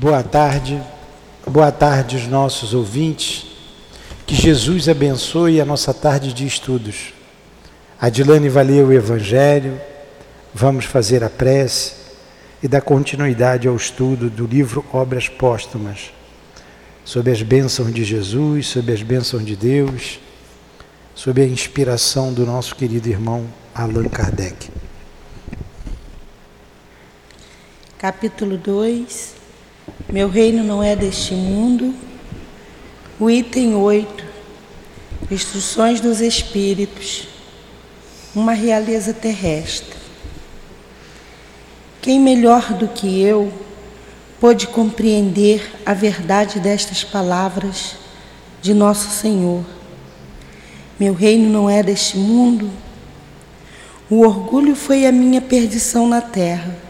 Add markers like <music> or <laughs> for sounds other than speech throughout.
Boa tarde, boa tarde os nossos ouvintes. Que Jesus abençoe a nossa tarde de estudos. Adilane vai ler o Evangelho, vamos fazer a prece e dar continuidade ao estudo do livro Obras Póstumas, sobre as bênçãos de Jesus, sobre as bênçãos de Deus, sobre a inspiração do nosso querido irmão Allan Kardec. Capítulo 2 Meu reino não é deste mundo. O item 8 Instruções dos Espíritos Uma realeza terrestre. Quem melhor do que eu pôde compreender a verdade destas palavras de Nosso Senhor? Meu reino não é deste mundo. O orgulho foi a minha perdição na terra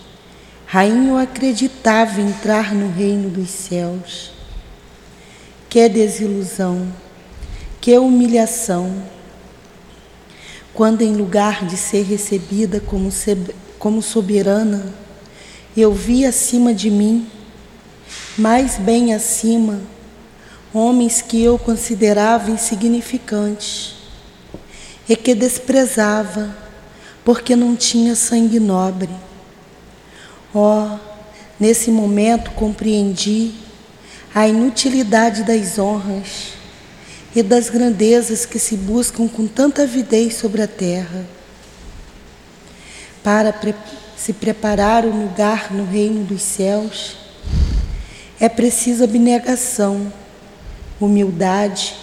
Rainha, eu acreditava entrar no reino dos céus. Que desilusão, que humilhação. Quando, em lugar de ser recebida como soberana, eu vi acima de mim, mais bem acima, homens que eu considerava insignificantes e que desprezava, porque não tinha sangue nobre Oh, nesse momento compreendi a inutilidade das honras e das grandezas que se buscam com tanta avidez sobre a terra. Para pre se preparar um lugar no reino dos céus, é preciso abnegação, humildade,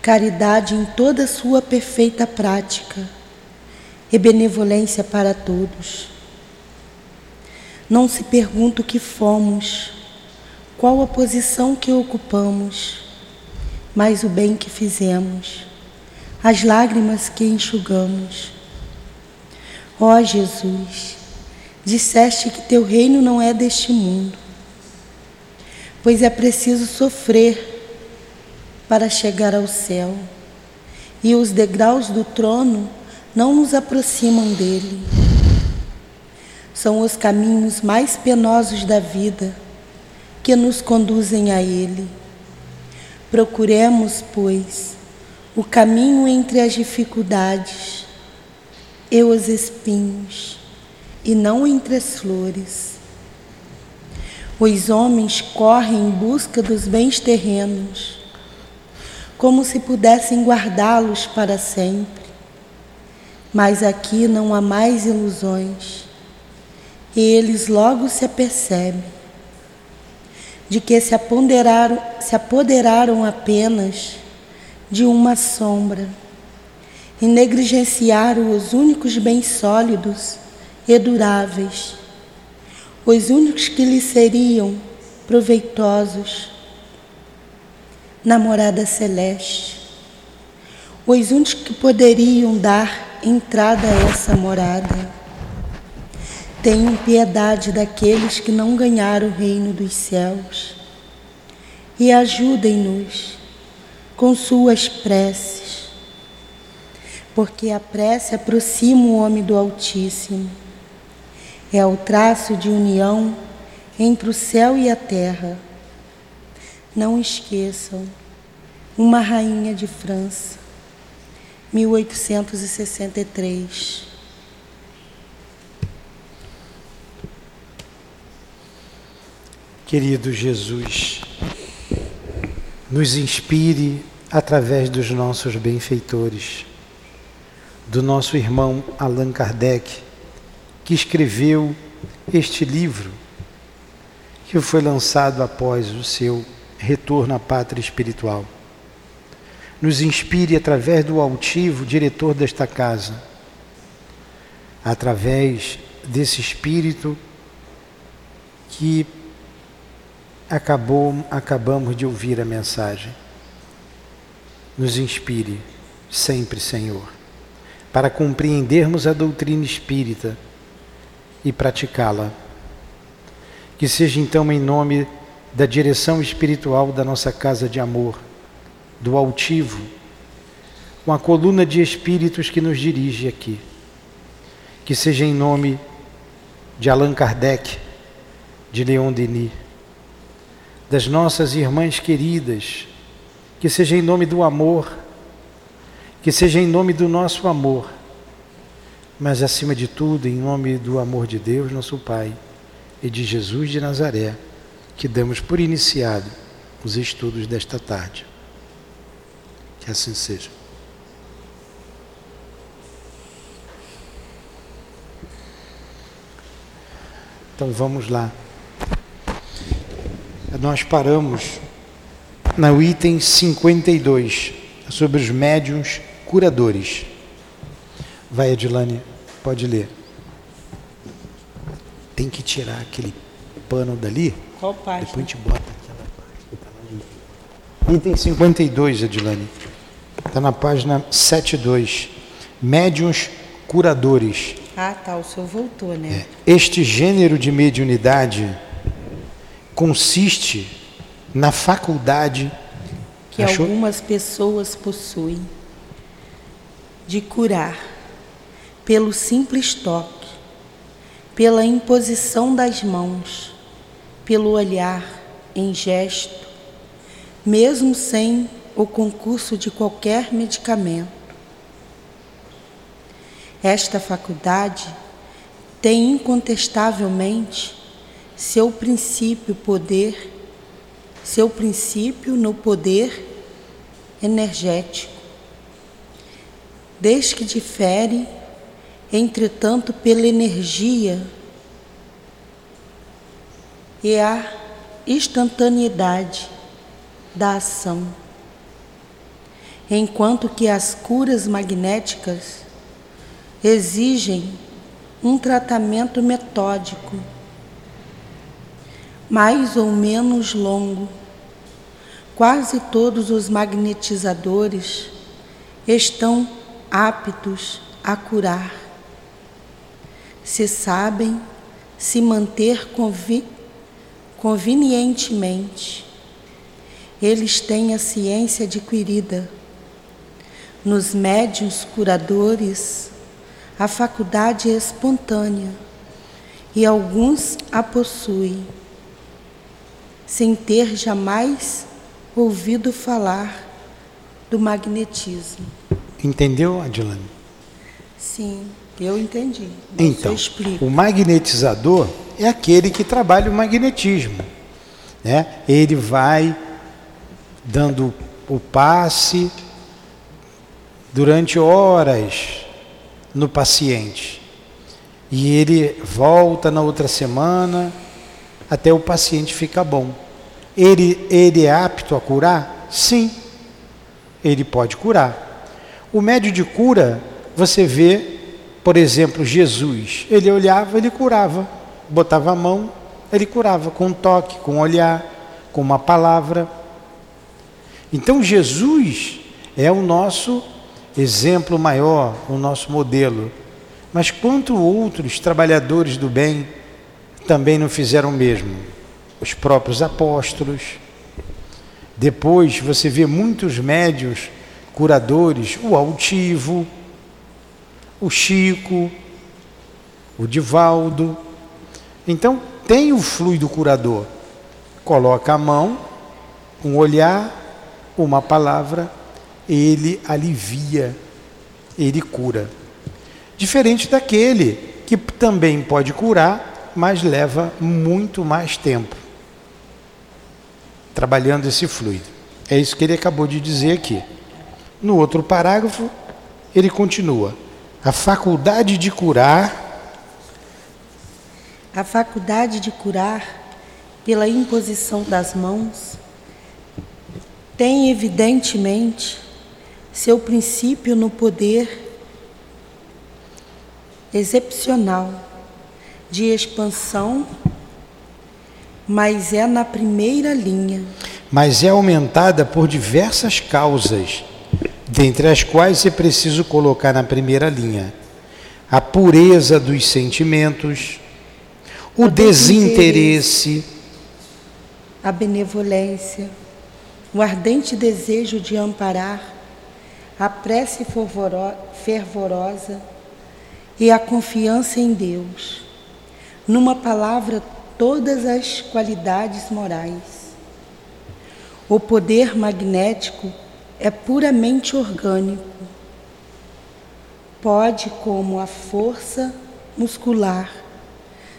caridade em toda sua perfeita prática e benevolência para todos. Não se pergunta o que fomos, qual a posição que ocupamos, mas o bem que fizemos, as lágrimas que enxugamos. Ó oh, Jesus, disseste que teu reino não é deste mundo, pois é preciso sofrer para chegar ao céu, e os degraus do trono não nos aproximam dele são os caminhos mais penosos da vida que nos conduzem a Ele. Procuremos, pois, o caminho entre as dificuldades e os espinhos, e não entre as flores. Os homens correm em busca dos bens terrenos, como se pudessem guardá-los para sempre. Mas aqui não há mais ilusões e eles logo se apercebem de que se apoderaram, se apoderaram apenas de uma sombra e negligenciaram os únicos bens sólidos e duráveis, os únicos que lhes seriam proveitosos. Namorada celeste, os únicos que poderiam dar entrada a essa morada Tenham piedade daqueles que não ganharam o reino dos céus e ajudem-nos com suas preces, porque a prece aproxima o homem do Altíssimo. É o traço de união entre o céu e a terra. Não esqueçam, uma rainha de França, 1863. Querido Jesus, nos inspire através dos nossos benfeitores, do nosso irmão Allan Kardec, que escreveu este livro, que foi lançado após o seu retorno à pátria espiritual. Nos inspire através do altivo diretor desta casa, através desse espírito que acabou, acabamos de ouvir a mensagem. Nos inspire sempre, Senhor, para compreendermos a doutrina espírita e praticá-la. Que seja então em nome da direção espiritual da nossa casa de amor, do altivo, com a coluna de espíritos que nos dirige aqui. Que seja em nome de Allan Kardec, de Leon Denis, das nossas irmãs queridas, que seja em nome do amor, que seja em nome do nosso amor, mas acima de tudo, em nome do amor de Deus, nosso Pai, e de Jesus de Nazaré, que damos por iniciado os estudos desta tarde. Que assim seja. Então vamos lá nós paramos no item 52, sobre os médiums curadores. Vai, Edilane, pode ler. Tem que tirar aquele pano dali. Qual página? Depois a gente bota aquela Item 52, Edilane. Está na página 72. Médiuns curadores. Ah, tá. O senhor voltou, né? É. Este gênero de mediunidade consiste na faculdade que achou? algumas pessoas possuem de curar pelo simples toque, pela imposição das mãos, pelo olhar em gesto, mesmo sem o concurso de qualquer medicamento. Esta faculdade tem incontestavelmente seu princípio poder, seu princípio no poder energético. Desde que difere, entretanto, pela energia e a instantaneidade da ação, enquanto que as curas magnéticas exigem um tratamento metódico mais ou menos longo. Quase todos os magnetizadores estão aptos a curar. Se sabem se manter convi convenientemente. Eles têm a ciência adquirida. Nos médios curadores, a faculdade é espontânea e alguns a possuem sem ter jamais ouvido falar do magnetismo. Entendeu, Adilane? Sim, eu entendi. então, o magnetizador é aquele que trabalha o magnetismo. Né? Ele vai dando o passe durante horas no paciente. E ele volta na outra semana até o paciente ficar bom. Ele, ele é apto a curar? Sim, ele pode curar. O médio de cura, você vê, por exemplo, Jesus. Ele olhava, ele curava. Botava a mão, ele curava com um toque, com um olhar, com uma palavra. Então Jesus é o nosso exemplo maior, o nosso modelo. Mas quanto outros trabalhadores do bem também não fizeram o mesmo. Os próprios apóstolos. Depois você vê muitos médios curadores, o altivo, o Chico, o Divaldo. Então tem o fluido curador. Coloca a mão, um olhar, uma palavra, ele alivia, ele cura. Diferente daquele que também pode curar, mas leva muito mais tempo trabalhando esse fluido. É isso que ele acabou de dizer aqui. No outro parágrafo, ele continua: a faculdade de curar. A faculdade de curar pela imposição das mãos tem evidentemente seu princípio no poder excepcional de expansão, mas é na primeira linha. Mas é aumentada por diversas causas, dentre as quais é preciso colocar na primeira linha a pureza dos sentimentos, o, o desinteresse, a benevolência, o ardente desejo de amparar, a prece fervorosa e a confiança em Deus. Numa palavra, todas as qualidades morais. O poder magnético é puramente orgânico pode, como a força muscular,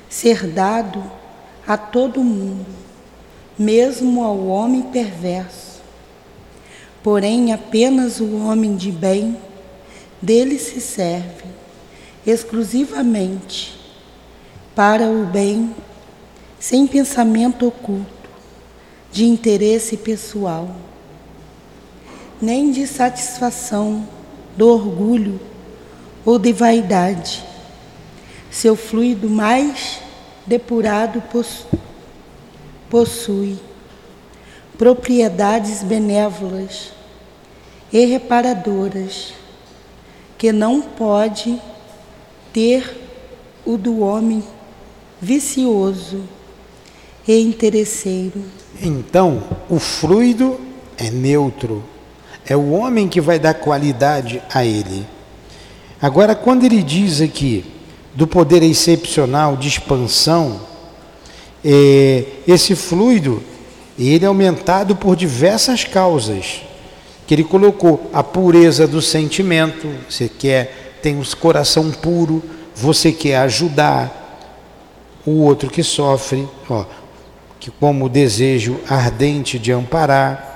ser dado a todo mundo, mesmo ao homem perverso. Porém, apenas o homem de bem dele se serve exclusivamente para o bem, sem pensamento oculto, de interesse pessoal, nem de satisfação do orgulho ou de vaidade. Seu fluido mais depurado possui propriedades benévolas e reparadoras que não pode ter o do homem vicioso e interesseiro. Então, o fluido é neutro. É o homem que vai dar qualidade a ele. Agora, quando ele diz aqui do poder excepcional de expansão, é, esse fluido ele é aumentado por diversas causas que ele colocou a pureza do sentimento, você quer tem o coração puro, você quer ajudar o outro que sofre, ó, que como desejo ardente de amparar,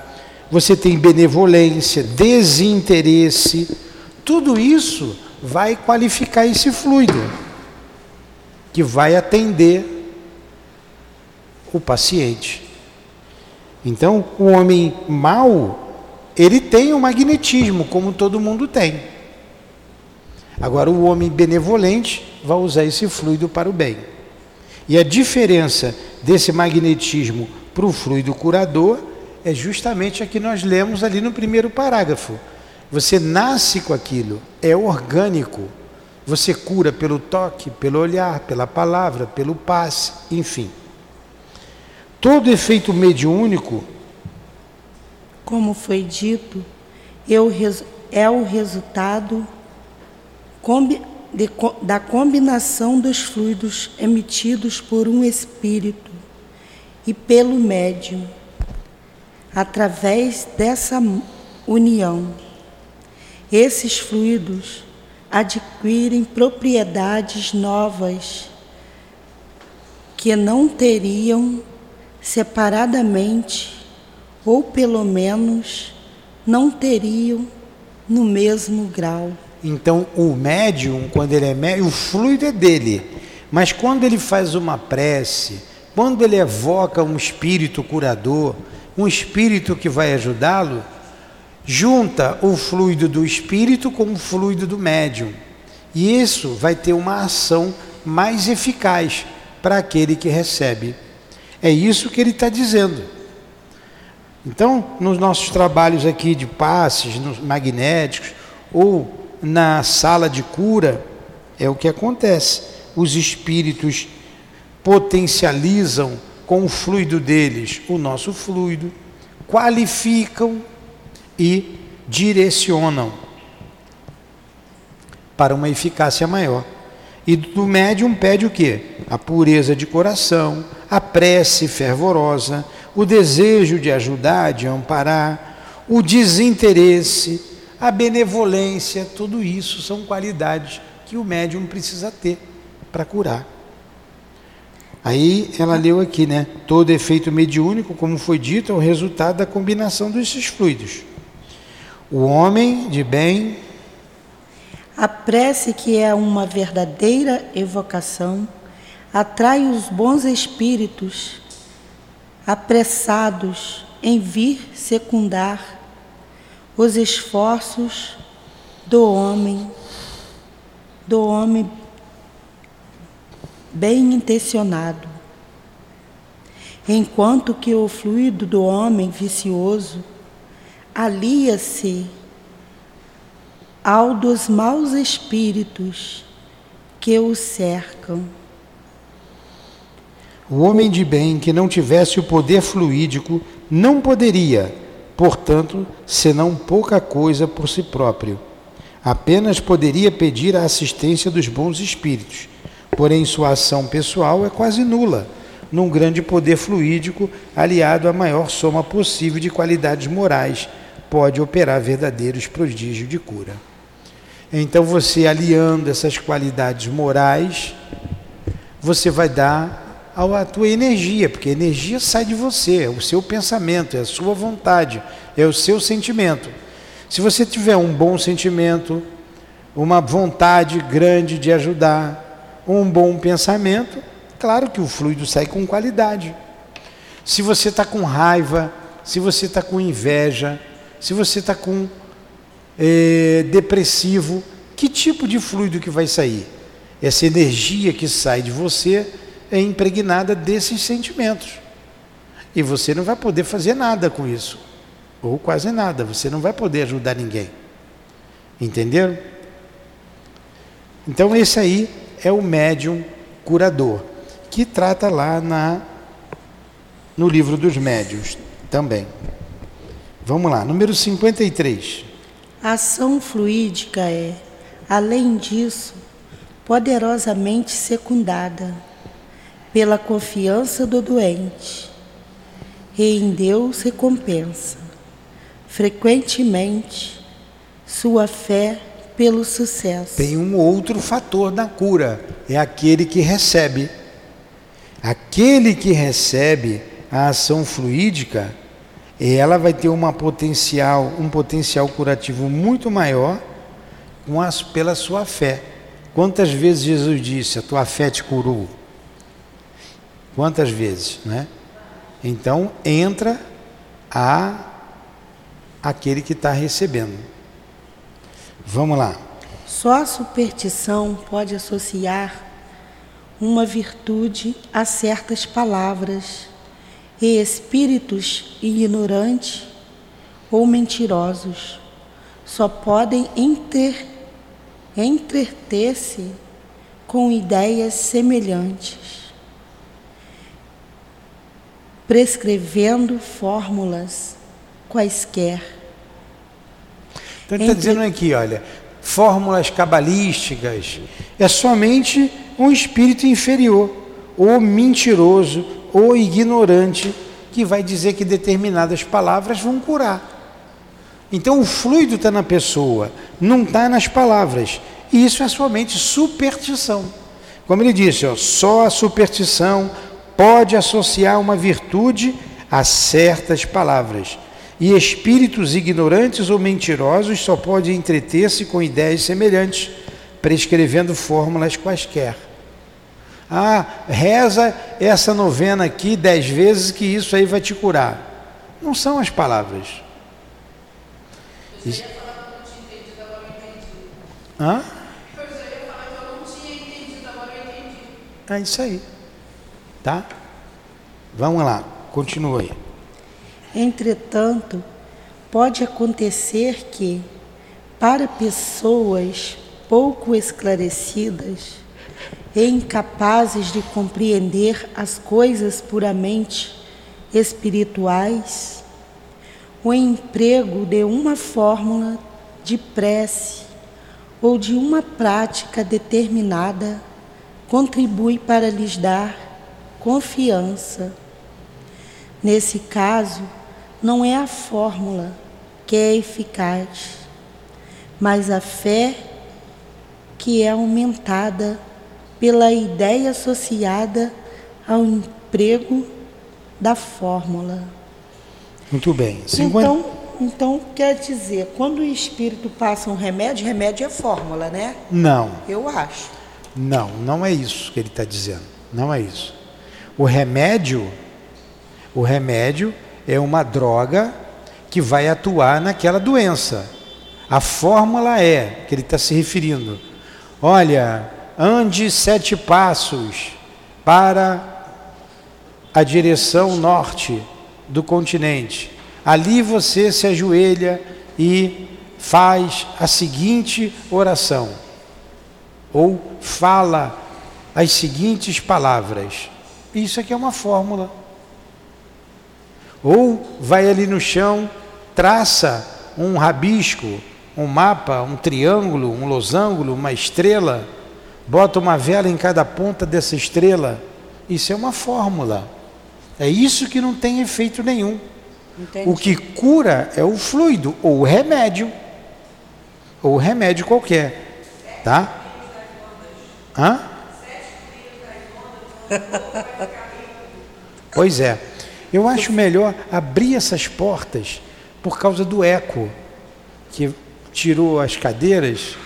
você tem benevolência, desinteresse, tudo isso vai qualificar esse fluido, que vai atender o paciente. Então, o homem mau, ele tem o magnetismo, como todo mundo tem. Agora, o homem benevolente vai usar esse fluido para o bem. E a diferença desse magnetismo para o fluido curador é justamente a que nós lemos ali no primeiro parágrafo. Você nasce com aquilo, é orgânico. Você cura pelo toque, pelo olhar, pela palavra, pelo passe, enfim. Todo efeito mediúnico, como foi dito, é o resultado da combinação dos fluidos emitidos por um espírito e pelo médium. Através dessa união, esses fluidos adquirem propriedades novas que não teriam separadamente, ou pelo menos não teriam no mesmo grau. Então, o médium, quando ele é médium, o fluido é dele. Mas quando ele faz uma prece, quando ele evoca um espírito curador, um espírito que vai ajudá-lo, junta o fluido do espírito com o fluido do médium. E isso vai ter uma ação mais eficaz para aquele que recebe. É isso que ele está dizendo. Então, nos nossos trabalhos aqui de passes, magnéticos, ou na sala de cura, é o que acontece. Os espíritos potencializam com o fluido deles o nosso fluido, qualificam e direcionam para uma eficácia maior. E do médium pede o quê? A pureza de coração, a prece fervorosa, o desejo de ajudar, de amparar, o desinteresse, a benevolência, tudo isso são qualidades que o médium precisa ter para curar. Aí ela leu aqui, né? Todo efeito mediúnico, como foi dito, é o resultado da combinação desses fluidos. O homem de bem. A prece, que é uma verdadeira evocação, atrai os bons espíritos apressados em vir secundar os esforços do homem, do homem bem intencionado. enquanto que o fluido do homem vicioso alia-se ao dos maus espíritos que o cercam. O homem de bem que não tivesse o poder fluídico não poderia, portanto, senão pouca coisa por si próprio. Apenas poderia pedir a assistência dos bons espíritos, porém sua ação pessoal é quase nula, num grande poder fluídico aliado à maior soma possível de qualidades morais, pode operar verdadeiros prodígios de cura. Então, você aliando essas qualidades morais, você vai dar a tua energia, porque a energia sai de você, é o seu pensamento, é a sua vontade, é o seu sentimento. Se você tiver um bom sentimento, uma vontade grande de ajudar, um bom pensamento, claro que o fluido sai com qualidade. Se você está com raiva, se você está com inveja, se você está com é, depressivo, que tipo de fluido que vai sair? Essa energia que sai de você é impregnada desses sentimentos. E você não vai poder fazer nada com isso. Ou quase nada. Você não vai poder ajudar ninguém. Entenderam? Então, esse aí é o médium curador, que trata lá na, no livro dos médiuns também. Vamos lá, número 53. A ação fluídica é, além disso, poderosamente secundada pela confiança do doente. E em Deus recompensa, frequentemente, sua fé pelo sucesso. Tem um outro fator da cura, é aquele que recebe. Aquele que recebe a ação fluídica, ela vai ter uma potencial, um potencial curativo muito maior com as, pela sua fé. Quantas vezes Jesus disse: "A tua fé te curou"? Quantas vezes, né? Então entra a aquele que está recebendo. Vamos lá. Só a superstição pode associar uma virtude a certas palavras e espíritos ignorantes ou mentirosos só podem entreter-se com ideias semelhantes prescrevendo fórmulas quaisquer. Então ele está dizendo aqui, olha, fórmulas cabalísticas é somente um espírito inferior, ou mentiroso, ou ignorante, que vai dizer que determinadas palavras vão curar. Então o fluido está na pessoa, não está nas palavras. E isso é somente superstição. Como ele disse, ó, só a superstição pode associar uma virtude a certas palavras. E espíritos ignorantes ou mentirosos só podem entreter-se com ideias semelhantes, prescrevendo fórmulas quaisquer. Ah, reza essa novena aqui dez vezes que isso aí vai te curar. Não são as palavras. Isso... Hã? É isso aí. Tá? Vamos lá, continue. Entretanto, pode acontecer que, para pessoas pouco esclarecidas e incapazes de compreender as coisas puramente espirituais, o emprego de uma fórmula de prece ou de uma prática determinada contribui para lhes dar confiança. Nesse caso, não é a fórmula que é eficaz, mas a fé que é aumentada pela ideia associada ao emprego da fórmula. Muito bem. 50... Então, então, quer dizer, quando o espírito passa um remédio, remédio é fórmula, né? Não. Eu acho. Não, não é isso que ele está dizendo. Não é isso. O remédio, o remédio é uma droga que vai atuar naquela doença. A fórmula é que ele está se referindo. Olha, ande sete passos para a direção norte do continente. Ali você se ajoelha e faz a seguinte oração, ou fala as seguintes palavras. Isso aqui é uma fórmula. Ou vai ali no chão, traça um rabisco, um mapa, um triângulo, um losango, uma estrela, bota uma vela em cada ponta dessa estrela. Isso é uma fórmula. É isso que não tem efeito nenhum. Entendi. O que cura é o fluido ou o remédio. Ou o remédio qualquer. Tá? Hã? <laughs> Pois é. Eu acho melhor abrir essas portas por causa do eco que tirou as cadeiras.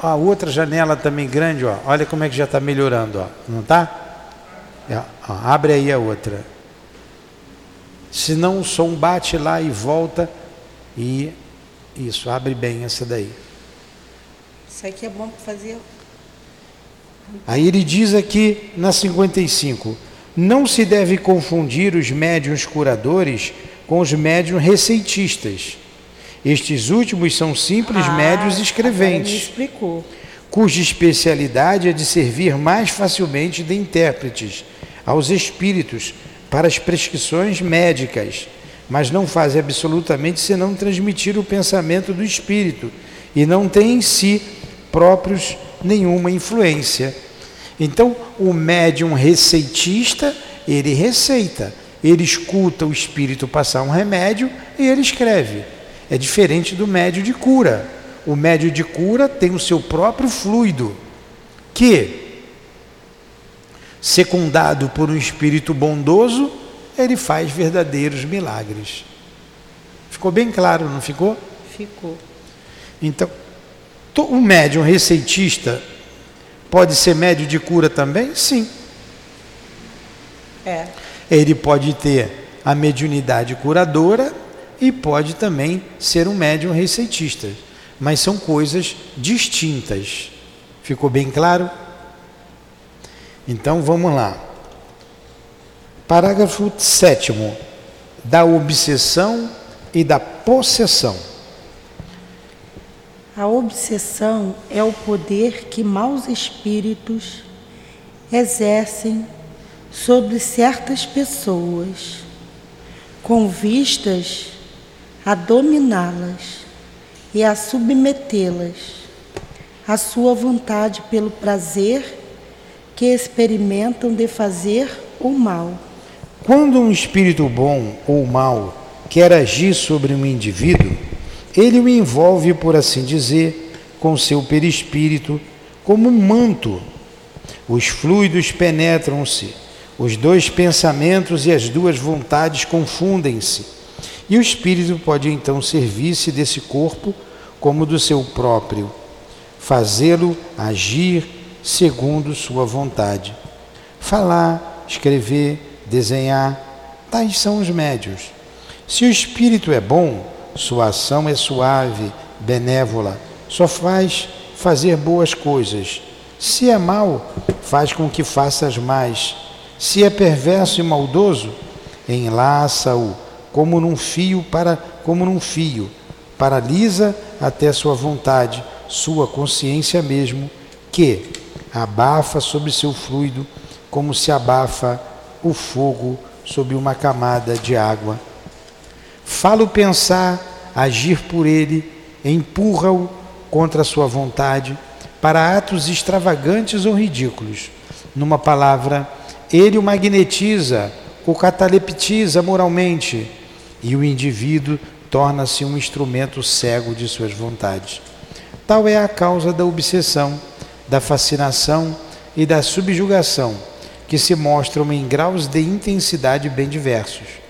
A outra janela também grande, ó. Olha como é que já está melhorando, ó. Não está? É, abre aí a outra. Senão o som bate lá e volta e isso, abre bem essa daí. Isso aqui é bom para fazer. Aí ele diz aqui na 55: não se deve confundir os médiuns curadores com os médiuns receitistas. Estes últimos são simples ah, médios escreventes, cuja especialidade é de servir mais facilmente de intérpretes aos espíritos para as prescrições médicas, mas não fazem absolutamente senão transmitir o pensamento do espírito e não têm em si próprios nenhuma influência. Então, o médium receitista, ele receita, ele escuta o espírito passar um remédio e ele escreve. É diferente do médio de cura. O médio de cura tem o seu próprio fluido, que secundado por um espírito bondoso, ele faz verdadeiros milagres. Ficou bem claro, não ficou? Ficou. Então, o médium receitista pode ser médio de cura também? Sim. É. Ele pode ter a mediunidade curadora e pode também ser um médium receitista. Mas são coisas distintas. Ficou bem claro? Então vamos lá. Parágrafo 7 da obsessão e da possessão. A obsessão é o poder que maus espíritos exercem sobre certas pessoas, com vistas a dominá-las e a submetê-las à sua vontade pelo prazer que experimentam de fazer o mal. Quando um espírito bom ou mau quer agir sobre um indivíduo, ele o envolve, por assim dizer, com seu perispírito, como um manto. Os fluidos penetram-se, os dois pensamentos e as duas vontades confundem-se, e o espírito pode então servir-se desse corpo como do seu próprio, fazê-lo agir segundo sua vontade. Falar, escrever, desenhar, tais são os médios. Se o espírito é bom, sua ação é suave, benévola, só faz fazer boas coisas. Se é mau, faz com que faças mais. Se é perverso e maldoso, enlaça-o como num fio para como num fio, paralisa até sua vontade, sua consciência mesmo, que abafa sobre seu fluido como se abafa o fogo sobre uma camada de água. Fala o pensar, agir por ele, empurra-o contra a sua vontade para atos extravagantes ou ridículos. Numa palavra, ele o magnetiza, o cataleptiza moralmente e o indivíduo torna-se um instrumento cego de suas vontades. Tal é a causa da obsessão da fascinação e da subjugação, que se mostram em graus de intensidade bem diversos.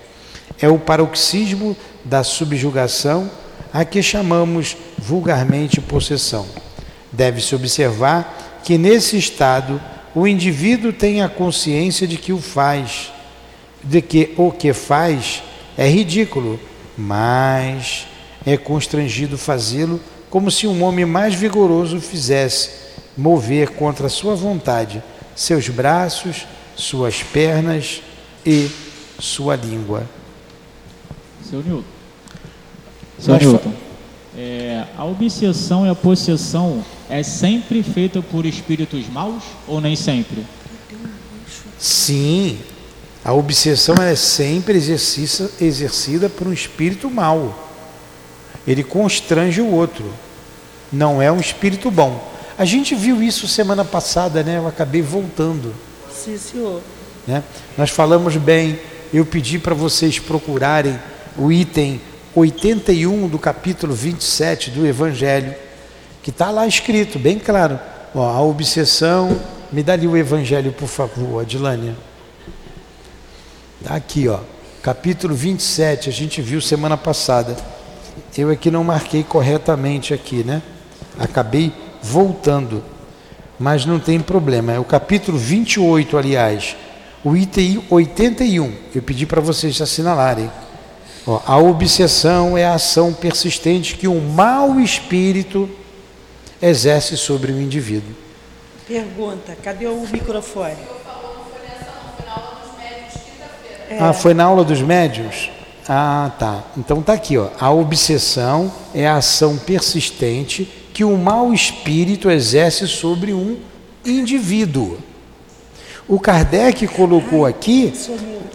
É o paroxismo da subjugação a que chamamos vulgarmente possessão. Deve-se observar que nesse estado o indivíduo tem a consciência de que o faz, de que o que faz é ridículo, mas é constrangido fazê-lo como se um homem mais vigoroso fizesse mover contra sua vontade seus braços, suas pernas, e sua língua. Seu Newton. Seu Newton. É, a obsessão e a possessão é sempre feita por espíritos maus ou nem sempre? Sim, a obsessão é sempre exercida por um espírito mau. Ele constrange o outro. Não é um espírito bom. A gente viu isso semana passada, né? Eu acabei voltando. Sim, senhor. Né? Nós falamos bem, eu pedi para vocês procurarem o item 81 do capítulo 27 do Evangelho, que está lá escrito, bem claro. Ó, a obsessão. Me dá ali o Evangelho, por favor, Adilânia. Está aqui, ó. Capítulo 27, a gente viu semana passada. Eu aqui não marquei corretamente aqui, né? Acabei voltando. Mas não tem problema. É o capítulo 28, aliás. O item 81. Eu pedi para vocês assinalarem. Ó, a obsessão é a ação persistente que um mau espírito exerce sobre o indivíduo. Pergunta: cadê o microfone? É. Ah, foi na aula dos médios? Ah, tá. Então tá aqui, ó. A obsessão é a ação persistente que o mau espírito exerce sobre um indivíduo. O Kardec colocou aqui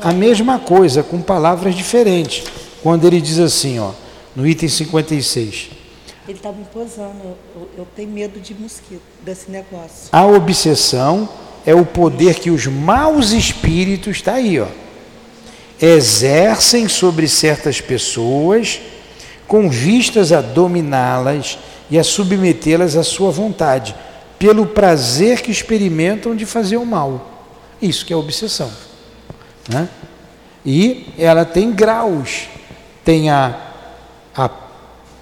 a mesma coisa, com palavras diferentes, quando ele diz assim, ó, no item 56. Ele está me posando, eu, eu tenho medo de mosquito, desse negócio. A obsessão é o poder que os maus espíritos, está aí, ó, exercem sobre certas pessoas com vistas a dominá-las e a submetê-las à sua vontade, pelo prazer que experimentam de fazer o mal. Isso que é obsessão. Né? E ela tem graus. Tem a, a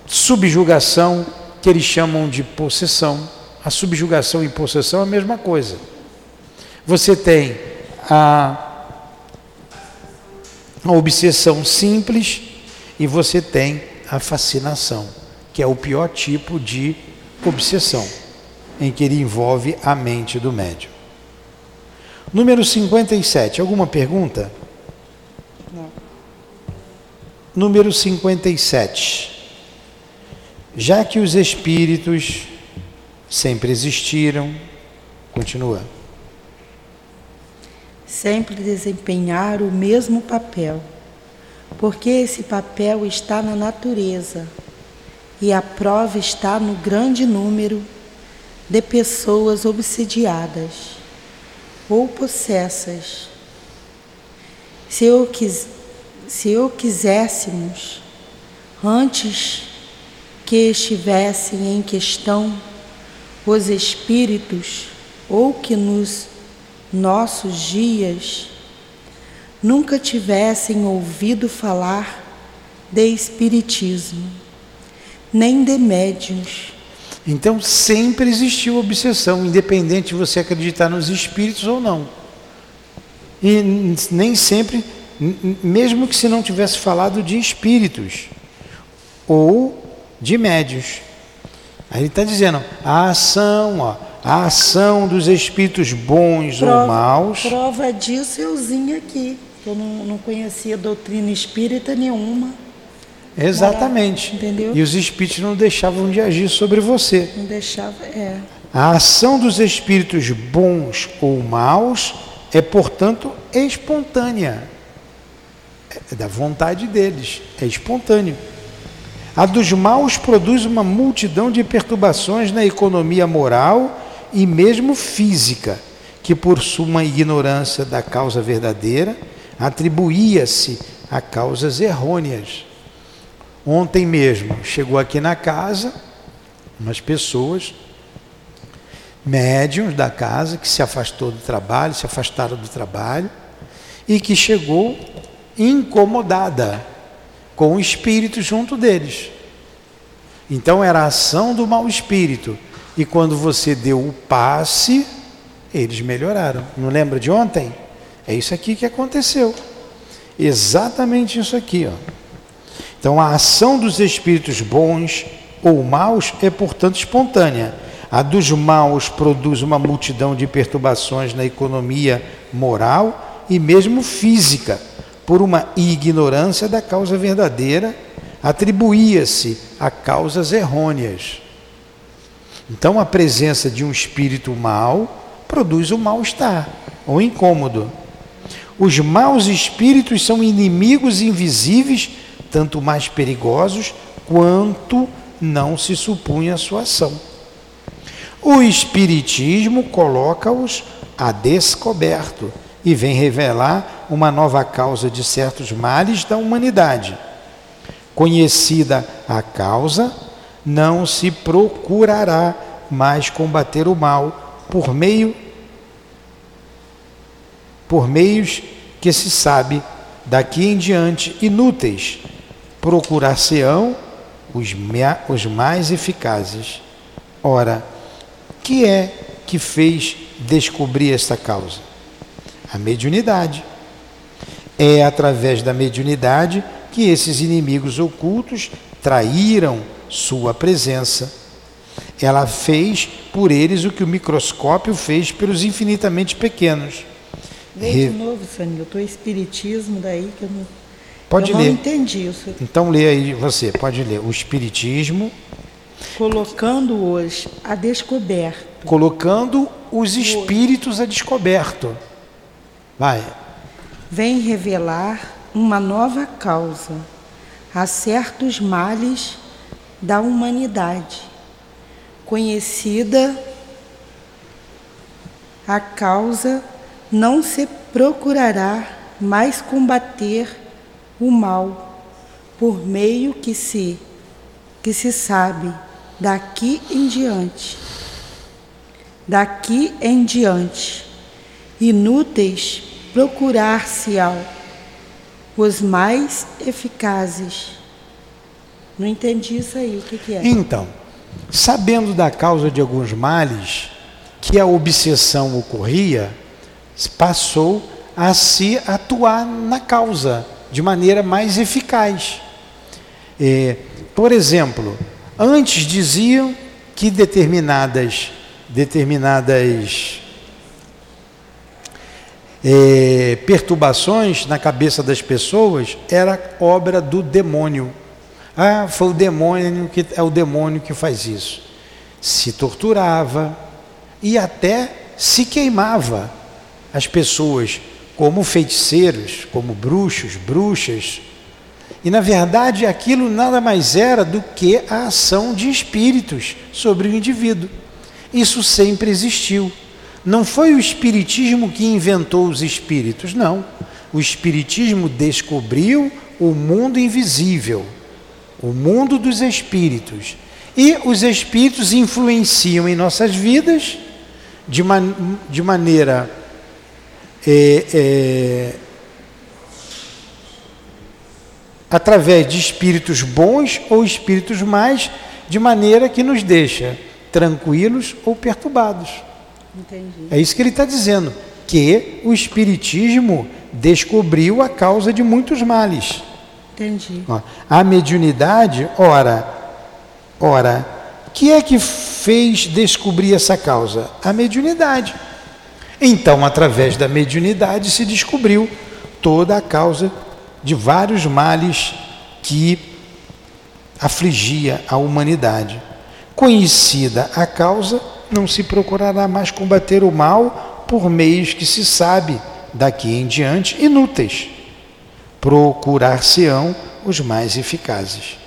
subjugação, que eles chamam de possessão. A subjugação e possessão é a mesma coisa. Você tem a a obsessão simples e você tem a fascinação, que é o pior tipo de obsessão, em que ele envolve a mente do médium. Número 57, alguma pergunta? Não. Número 57. Já que os espíritos sempre existiram, continua sempre desempenhar o mesmo papel, porque esse papel está na natureza e a prova está no grande número de pessoas obsidiadas ou possessas. Se eu, quis, se eu quiséssemos, antes que estivessem em questão os espíritos ou que nos nossos dias nunca tivessem ouvido falar de espiritismo, nem de médiuns. Então sempre existiu obsessão, independente de você acreditar nos espíritos ou não. E nem sempre, mesmo que se não tivesse falado de espíritos ou de médios. Aí ele está dizendo, a ação, ó, a ação dos espíritos bons prova, ou maus. Prova disso euzinho aqui. Eu não, não conhecia doutrina espírita nenhuma. Exatamente. entendeu? E os espíritos não deixavam de agir sobre você. Não deixava, é. A ação dos espíritos bons ou maus é, portanto, espontânea. É da vontade deles, é espontâneo. A dos maus produz uma multidão de perturbações na economia moral e mesmo física, que por sua ignorância da causa verdadeira, atribuía-se a causas errôneas. Ontem mesmo chegou aqui na casa umas pessoas, médiums da casa, que se afastou do trabalho, se afastaram do trabalho, e que chegou incomodada com o espírito junto deles. Então era a ação do mau espírito e quando você deu o passe, eles melhoraram. Não lembra de ontem? É isso aqui que aconteceu. Exatamente isso aqui. Ó. Então a ação dos espíritos bons ou maus é, portanto, espontânea. A dos maus produz uma multidão de perturbações na economia moral e mesmo física, por uma ignorância da causa verdadeira, atribuía-se a causas errôneas. Então, a presença de um espírito mau produz o mal-estar, o incômodo. Os maus espíritos são inimigos invisíveis, tanto mais perigosos quanto não se supunha a sua ação. O Espiritismo coloca-os a descoberto e vem revelar uma nova causa de certos males da humanidade. Conhecida a causa, não se procurará mais combater o mal por meio por meios que se sabe daqui em diante inúteis, procurar-se-ão os, os mais eficazes. Ora, que é que fez descobrir esta causa? A mediunidade. É através da mediunidade que esses inimigos ocultos traíram sua presença. Ela fez por eles o que o microscópio fez pelos infinitamente pequenos. Vê Re... de novo, Sanilton, o espiritismo daí que eu não, pode eu ler. não entendi. Isso. Então lê aí você, pode ler. O espiritismo colocando-os a descoberto. Colocando os espíritos a descoberto. Vai. Vem revelar uma nova causa a certos males da humanidade, conhecida a causa não se procurará mais combater o mal por meio que se que se sabe daqui em diante daqui em diante inúteis procurar-se-ao os mais eficazes não entendi isso aí o que, que é então sabendo da causa de alguns males que a obsessão ocorria passou a se atuar na causa de maneira mais eficaz. É, por exemplo, antes diziam que determinadas determinadas é, perturbações na cabeça das pessoas era obra do demônio. Ah, foi o demônio que é o demônio que faz isso. Se torturava e até se queimava as pessoas como feiticeiros, como bruxos, bruxas. E na verdade aquilo nada mais era do que a ação de espíritos sobre o indivíduo. Isso sempre existiu. Não foi o Espiritismo que inventou os espíritos, não. O Espiritismo descobriu o mundo invisível, o mundo dos espíritos. E os espíritos influenciam em nossas vidas de, man de maneira é, é, através de espíritos bons ou espíritos mais, de maneira que nos deixa tranquilos ou perturbados. Entendi. É isso que ele está dizendo, que o Espiritismo descobriu a causa de muitos males. Entendi. A mediunidade, ora, ora, que é que fez descobrir essa causa? A mediunidade. Então, através da mediunidade, se descobriu toda a causa de vários males que afligia a humanidade. Conhecida a causa, não se procurará mais combater o mal por meios que se sabe daqui em diante inúteis. Procurar-se-ão os mais eficazes.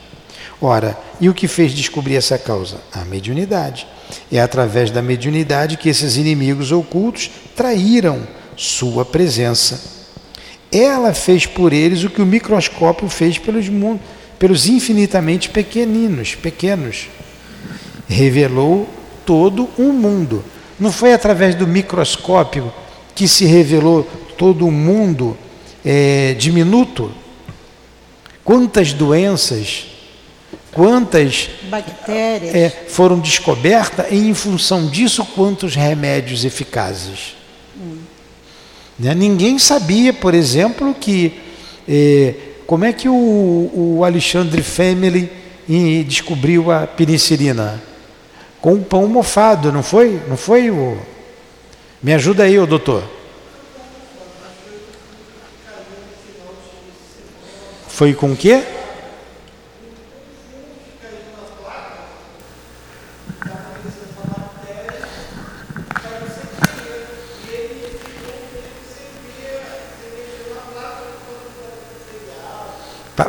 Ora, e o que fez descobrir essa causa? A mediunidade. É através da mediunidade que esses inimigos ocultos traíram sua presença. Ela fez por eles o que o microscópio fez pelos, pelos infinitamente pequeninos, pequenos. Revelou todo um mundo. Não foi através do microscópio que se revelou todo o mundo é, diminuto? Quantas doenças quantas bactérias é, foram descobertas e em função disso quantos remédios eficazes. Hum. Né? Ninguém sabia, por exemplo, que é, como é que o, o Alexandre Family descobriu a penicilina com um pão mofado, não foi? Não foi o. Me ajuda aí, o doutor. Foi com o quê?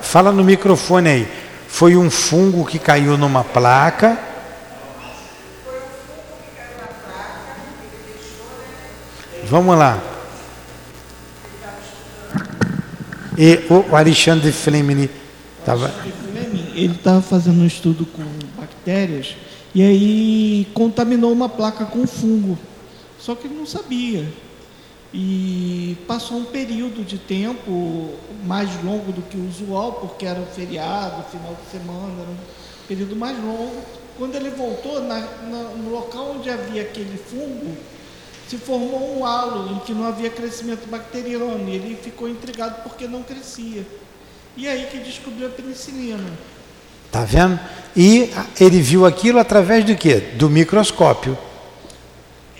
Fala no microfone aí. Foi um fungo que caiu numa placa Vamos lá. E o Alexandre Fleming estava. Ele estava fazendo um estudo com bactérias e aí contaminou uma placa com fungo. Só que ele não sabia. E passou um período de tempo mais longo do que o usual, porque era feriado, final de semana, era um período mais longo. Quando ele voltou, na, na, no local onde havia aquele fungo, se formou um halo em que não havia crescimento bacteriano. E ele ficou intrigado porque não crescia. E aí que descobriu a penicilina. Tá vendo? E ele viu aquilo através do quê? Do microscópio.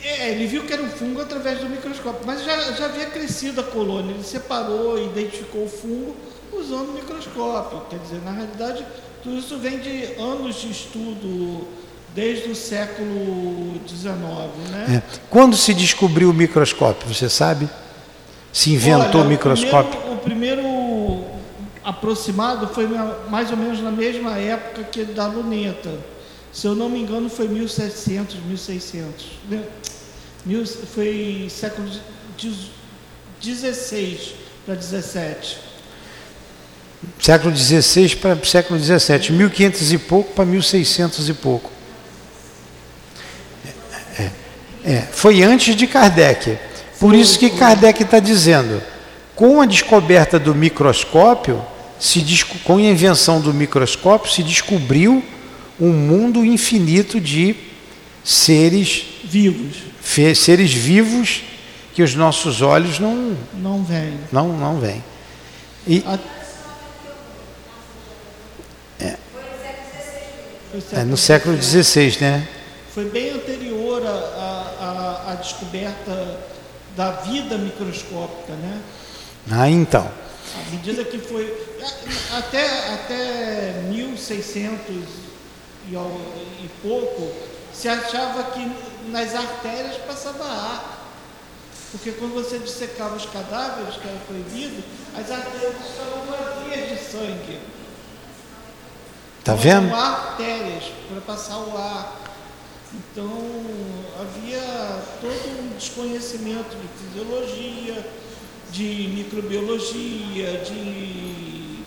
É, ele viu que era um fungo através do microscópio, mas já, já havia crescido a colônia. Ele separou e identificou o fungo usando o microscópio. Quer dizer, na realidade, tudo isso vem de anos de estudo desde o século XIX. Né? É. Quando se descobriu o microscópio, você sabe? Se inventou Olha, o microscópio? O primeiro, o primeiro aproximado foi mais ou menos na mesma época que da luneta. Se eu não me engano, foi 1700, 1600 foi século XVI para 17. Século XVI para século XVII, 1500 e pouco para 1600 e pouco. É, é, foi antes de Kardec. Por isso que Kardec está dizendo, com a descoberta do microscópio, se, com a invenção do microscópio, se descobriu um mundo infinito de seres vivos seres vivos que os nossos olhos não não veem. Não, não veem. E A... é, é no século XVI, né? Foi bem descoberta da vida microscópica, né? Ah, então. À medida que foi até até 1600 e, e pouco se achava que nas artérias passava ar. Porque quando você dissecava os cadáveres, que era proibido, as artérias estavam vazias de sangue. Está vendo? Então, artérias para passar o ar. Então havia todo um desconhecimento de fisiologia, de microbiologia, de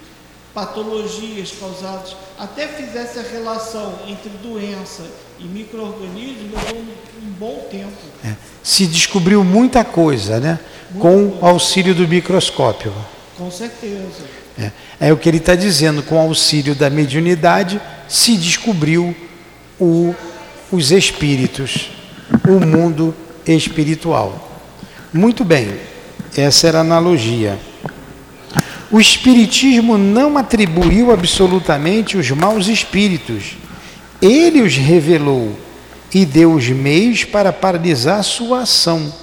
patologias causadas, até fizesse a relação entre doença e microorganismo, levou um, bom tempo. É. Se descobriu muita coisa, né? com o auxílio do microscópio. Com certeza. É, é o que ele está dizendo, com o auxílio da mediunidade se descobriu o, os espíritos, o mundo espiritual. Muito bem, essa era a analogia. O Espiritismo não atribuiu absolutamente os maus espíritos. Ele os revelou e deu os meios para paralisar sua ação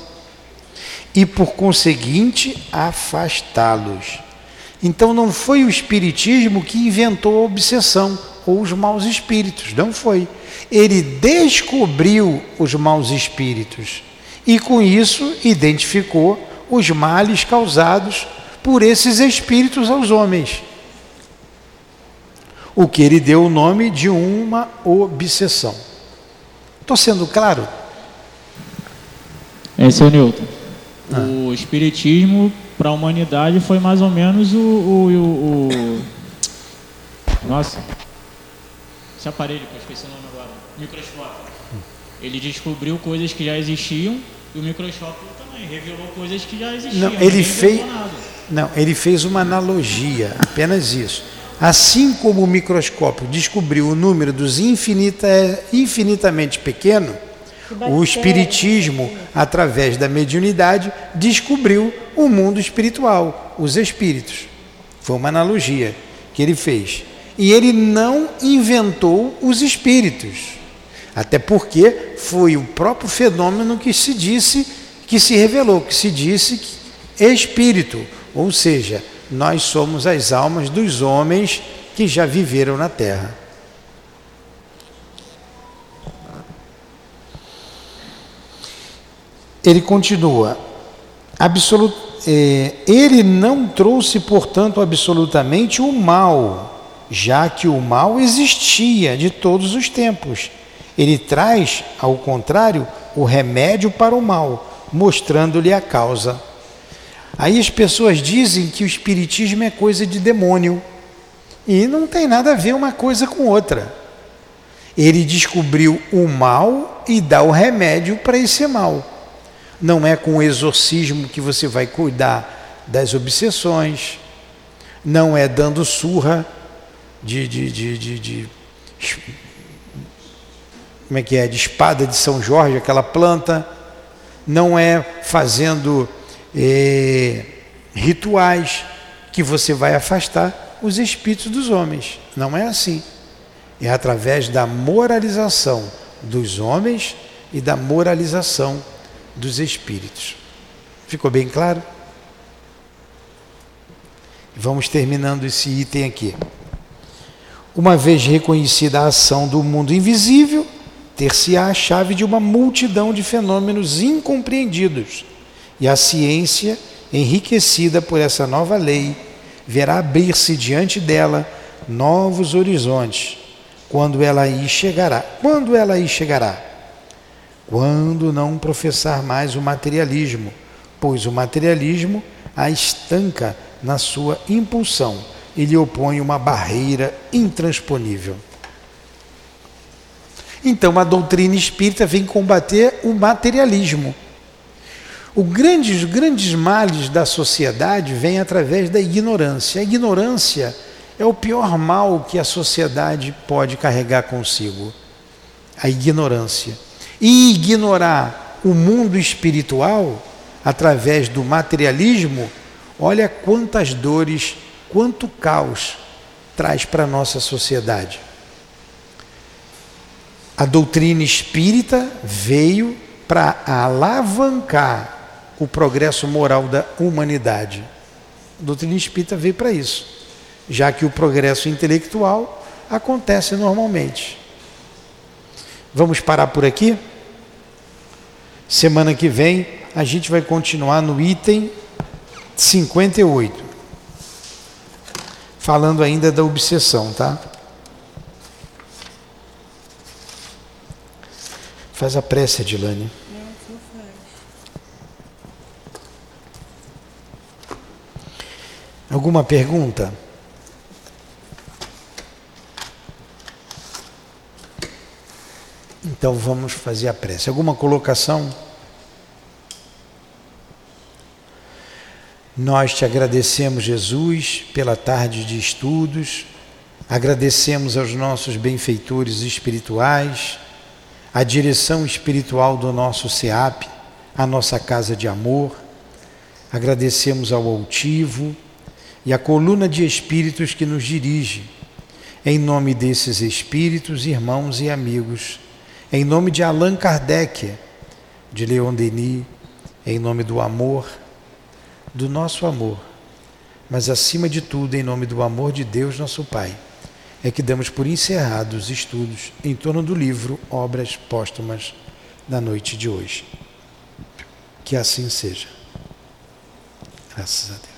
e, por conseguinte, afastá-los. Então, não foi o Espiritismo que inventou a obsessão ou os maus espíritos, não foi. Ele descobriu os maus espíritos e, com isso, identificou os males causados por esses espíritos aos homens. O que ele deu o nome de uma obsessão. Estou sendo claro? É o Newton. Ah. O Espiritismo para a humanidade foi mais ou menos o, o, o, o, Nossa. Esse aparelho que eu esqueci o nome agora. Microscópio. Ele descobriu coisas que já existiam e o microscópio também revelou coisas que já existiam. Não, ele fez. Não, ele fez uma analogia, apenas isso. Assim como o microscópio descobriu o número dos infinita, infinitamente pequeno, o espiritismo, através da mediunidade, descobriu o mundo espiritual, os espíritos. Foi uma analogia que ele fez. E ele não inventou os espíritos. Até porque foi o próprio fenômeno que se disse, que se revelou, que se disse espírito ou seja, nós somos as almas dos homens que já viveram na terra. Ele continua, absolut, é, ele não trouxe, portanto, absolutamente o mal, já que o mal existia de todos os tempos. Ele traz, ao contrário, o remédio para o mal, mostrando-lhe a causa. Aí as pessoas dizem que o espiritismo é coisa de demônio. E não tem nada a ver uma coisa com outra. Ele descobriu o mal e dá o remédio para esse mal. Não é com o exorcismo que você vai cuidar das obsessões, não é dando surra de, de, de, de, de como é que é, de espada de São Jorge, aquela planta, não é fazendo eh, rituais que você vai afastar os espíritos dos homens. Não é assim. É através da moralização dos homens e da moralização dos espíritos. Ficou bem claro? Vamos terminando esse item aqui. Uma vez reconhecida a ação do mundo invisível, ter-se-á a chave de uma multidão de fenômenos incompreendidos, e a ciência, enriquecida por essa nova lei, verá abrir-se diante dela novos horizontes, quando ela aí chegará. Quando ela aí chegará? Quando não professar mais o materialismo, pois o materialismo a estanca na sua impulsão e lhe opõe uma barreira intransponível. Então a doutrina espírita vem combater o materialismo. O grande, os grandes males da sociedade vêm através da ignorância. A ignorância é o pior mal que a sociedade pode carregar consigo. A ignorância. E ignorar o mundo espiritual através do materialismo, olha quantas dores, quanto caos traz para a nossa sociedade. A doutrina espírita veio para alavancar o progresso moral da humanidade. A doutrina espírita veio para isso, já que o progresso intelectual acontece normalmente. Vamos parar por aqui? Semana que vem a gente vai continuar no item 58, falando ainda da obsessão, tá? Faz a prece, Adilane. Alguma pergunta? Então vamos fazer a prece. Alguma colocação? Nós te agradecemos, Jesus, pela tarde de estudos, agradecemos aos nossos benfeitores espirituais a direção espiritual do nosso SEAP, a nossa casa de amor. Agradecemos ao altivo e à coluna de espíritos que nos dirige. Em nome desses espíritos, irmãos e amigos, em nome de Allan Kardec, de Leon Denis, em nome do amor, do nosso amor, mas acima de tudo, em nome do amor de Deus, nosso Pai é que damos por encerrados os estudos em torno do livro Obras Póstumas da noite de hoje. Que assim seja. Graças a Deus.